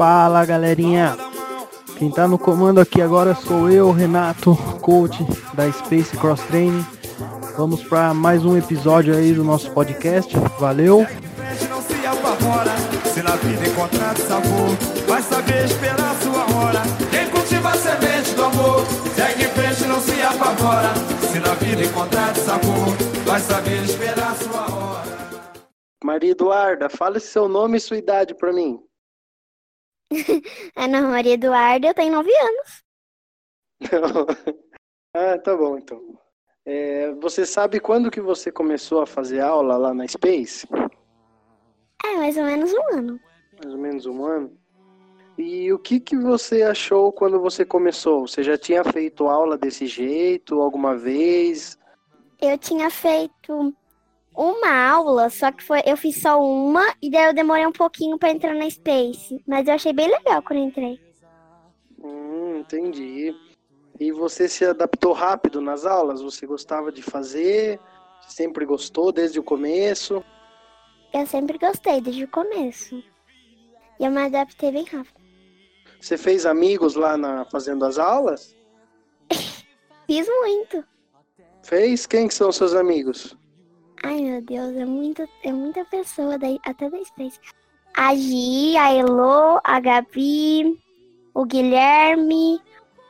Fala galerinha, quem tá no comando aqui agora sou eu, Renato, coach da Space Cross Training. Vamos para mais um episódio aí do nosso podcast. Valeu! Se na vida encontrar sabor, vai saber esperar sua hora. Quem cultiva a semente do amor, segue em frente, não se apavora, se na vida encontrar sabor, vai saber esperar sua hora. Maria Eduarda, fale seu nome e sua idade para mim. Ana Maria Eduarda, eu tenho nove anos. ah, tá bom então. É, você sabe quando que você começou a fazer aula lá na Space? É, mais ou menos um ano. Mais ou menos um ano. E o que que você achou quando você começou? Você já tinha feito aula desse jeito alguma vez? Eu tinha feito uma aula, só que foi, eu fiz só uma e daí eu demorei um pouquinho para entrar na Space, mas eu achei bem legal quando entrei. Hum, entendi. E você se adaptou rápido nas aulas? Você gostava de fazer? Sempre gostou desde o começo? Eu sempre gostei desde o começo. E eu me adaptei bem rápido. Você fez amigos lá na fazendo as aulas? Fiz muito. Fez? Quem que são seus amigos? Ai meu Deus, é, muito, é muita pessoa, daí, até da Space. A Gi, a Elo, a Gabi, o Guilherme,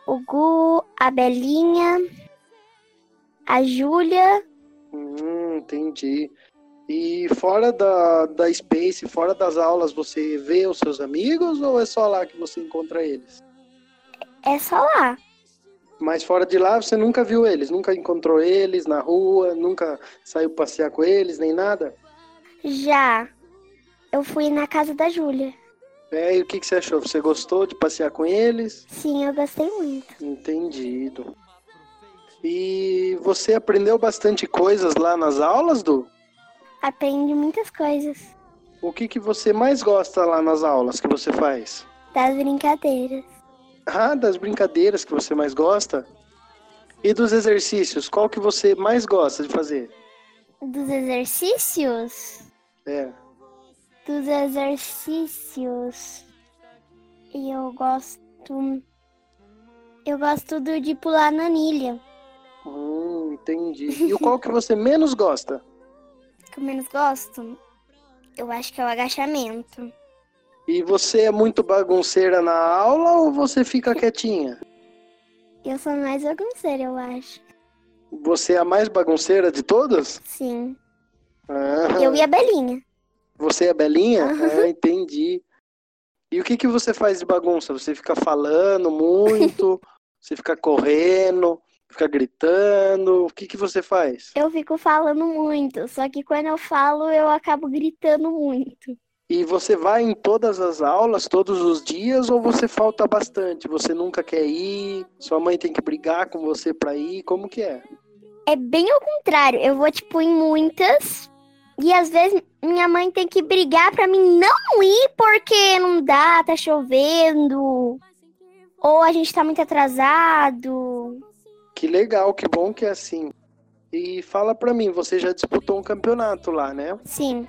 o Gu, a Belinha, a Júlia. Hum, entendi. E fora da, da Space, fora das aulas, você vê os seus amigos ou é só lá que você encontra eles? É só lá. Mas fora de lá você nunca viu eles, nunca encontrou eles na rua, nunca saiu passear com eles, nem nada? Já. Eu fui na casa da Júlia. É, e o que, que você achou? Você gostou de passear com eles? Sim, eu gostei muito. Entendido. E você aprendeu bastante coisas lá nas aulas, Du? Aprendi muitas coisas. O que, que você mais gosta lá nas aulas que você faz? Das brincadeiras. Ah, das brincadeiras que você mais gosta? E dos exercícios, qual que você mais gosta de fazer? Dos exercícios? É. Dos exercícios. Eu gosto. Eu gosto do de pular na anilha. Hum, entendi. E o qual que você menos gosta? que eu menos gosto? Eu acho que é o agachamento. E você é muito bagunceira na aula ou você fica quietinha? Eu sou mais bagunceira, eu acho. Você é a mais bagunceira de todas? Sim. Ah, Eu e a Belinha. Você é a Belinha? Aham. Ah, entendi. E o que, que você faz de bagunça? Você fica falando muito? você fica correndo? Fica gritando? O que, que você faz? Eu fico falando muito, só que quando eu falo eu acabo gritando muito. E você vai em todas as aulas, todos os dias, ou você falta bastante? Você nunca quer ir? Sua mãe tem que brigar com você pra ir? Como que é? É bem ao contrário, eu vou tipo em muitas e às vezes minha mãe tem que brigar pra mim não ir porque não dá, tá chovendo, ou a gente tá muito atrasado. Que legal, que bom que é assim. E fala pra mim, você já disputou um campeonato lá, né? Sim,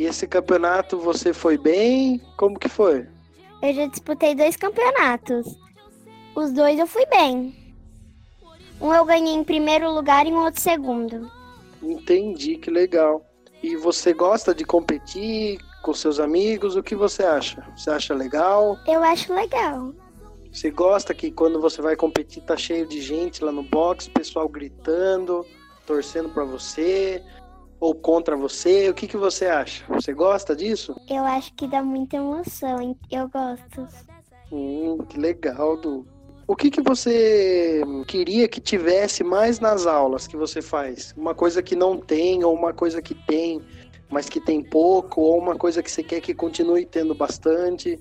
E esse campeonato você foi bem? Como que foi? eu já disputei dois campeonatos. Os dois eu fui bem. Um eu ganhei em primeiro lugar e um outro segundo. Entendi, que legal. E você gosta de competir com seus amigos? O que você acha? Você acha legal? Eu acho legal. Você gosta que quando você vai competir tá cheio de gente lá no box, pessoal gritando, torcendo pra você ou contra você? O que que você acha? Você gosta disso? Eu acho que dá muita emoção, eu gosto. Hum, que legal, Du. O que que você queria que tivesse mais nas aulas que você faz? Uma coisa que não tem ou uma coisa que tem, mas que tem pouco ou uma coisa que você quer que continue tendo bastante?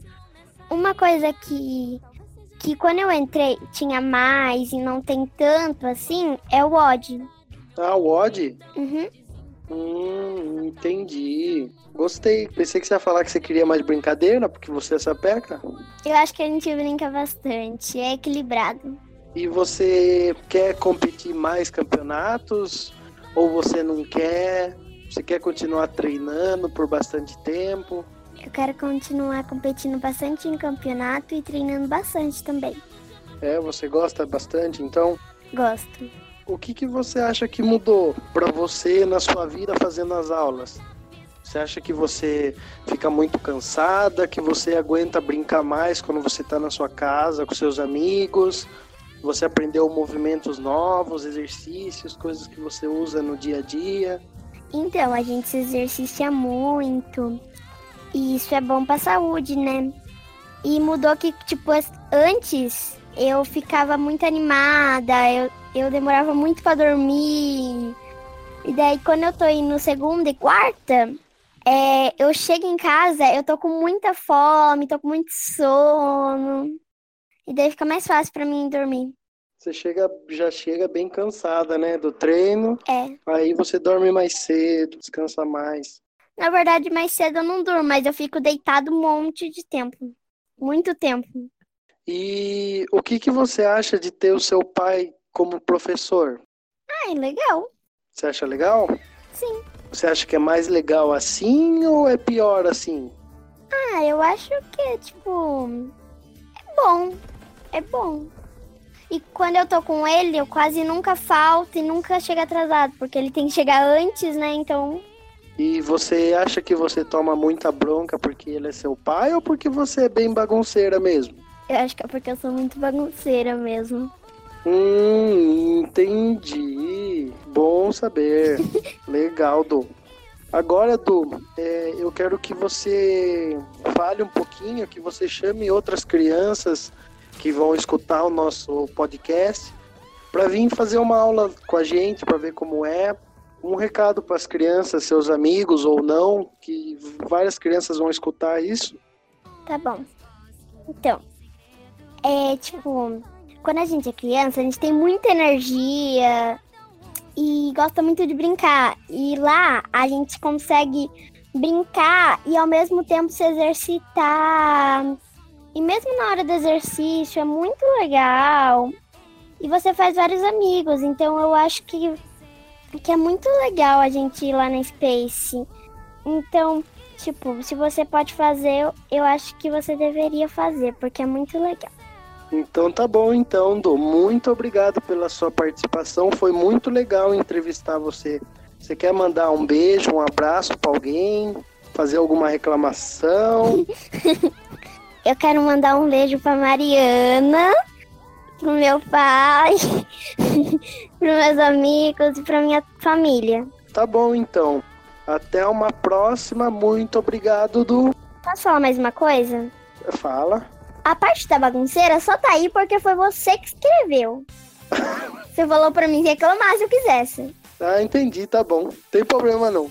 Uma coisa que que quando eu entrei tinha mais e não tem tanto assim é o odd. Ah, o odd? Uhum. Hum, entendi. Gostei. Pensei que você ia falar que você queria mais brincadeira, porque você é sapeca. Eu acho que a gente brinca bastante, é equilibrado. E você quer competir mais campeonatos? Ou você não quer? Você quer continuar treinando por bastante tempo? Eu quero continuar competindo bastante em campeonato e treinando bastante também. É, você gosta bastante, então? Gosto. O que, que você acha que mudou para você na sua vida fazendo as aulas? Você acha que você fica muito cansada, que você aguenta brincar mais quando você está na sua casa com seus amigos? Você aprendeu movimentos novos, exercícios, coisas que você usa no dia a dia? Então, a gente se exercicia muito. E isso é bom pra saúde, né? E mudou que, tipo, antes eu ficava muito animada, eu, eu demorava muito para dormir. E daí, quando eu tô indo segunda e quarta, é, eu chego em casa, eu tô com muita fome, tô com muito sono. E daí fica mais fácil para mim dormir. Você chega, já chega bem cansada, né, do treino. É. Aí você dorme mais cedo, descansa mais. Na verdade, mais cedo eu não durmo, mas eu fico deitado um monte de tempo. Muito tempo. E o que, que você acha de ter o seu pai como professor? Ah, é legal. Você acha legal? Sim. Você acha que é mais legal assim ou é pior assim? Ah, eu acho que, tipo, é bom. É bom. E quando eu tô com ele, eu quase nunca falto e nunca chego atrasado, porque ele tem que chegar antes, né? Então. E você acha que você toma muita bronca porque ele é seu pai ou porque você é bem bagunceira mesmo? Eu acho que é porque eu sou muito bagunceira mesmo. Hum, entendi. Bom saber. Legal, Du. Agora, Du, é, eu quero que você fale um pouquinho, que você chame outras crianças que vão escutar o nosso podcast para vir fazer uma aula com a gente, para ver como é. Um recado para as crianças, seus amigos ou não, que várias crianças vão escutar isso. Tá bom. Então, é tipo, quando a gente é criança, a gente tem muita energia e gosta muito de brincar. E lá a gente consegue brincar e ao mesmo tempo se exercitar e mesmo na hora do exercício é muito legal. E você faz vários amigos. Então eu acho que, que é muito legal a gente ir lá na Space. Então, tipo, se você pode fazer, eu acho que você deveria fazer, porque é muito legal. Então tá bom, então, Do. Muito obrigado pela sua participação. Foi muito legal entrevistar você. Você quer mandar um beijo, um abraço para alguém? Fazer alguma reclamação? Eu quero mandar um beijo pra Mariana, pro meu pai, pros meus amigos e pra minha família. Tá bom, então. Até uma próxima. Muito obrigado, Du. Posso falar mais uma coisa? Fala. A parte da bagunceira só tá aí porque foi você que escreveu. você falou pra mim reclamar se eu quisesse. Ah, entendi, tá bom. Tem problema não.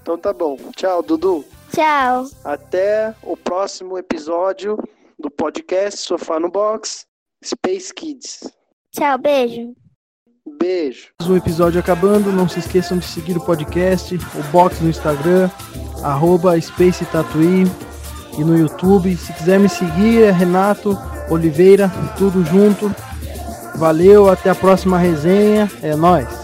então tá bom. Tchau, Dudu. Tchau. Até o próximo episódio do podcast Sofá no Box Space Kids. Tchau, beijo. Beijo. O episódio acabando, não se esqueçam de seguir o podcast, o box no Instagram, arroba Space Tatuí e no YouTube. Se quiser me seguir, é Renato Oliveira, tudo junto. Valeu, até a próxima resenha. É nós.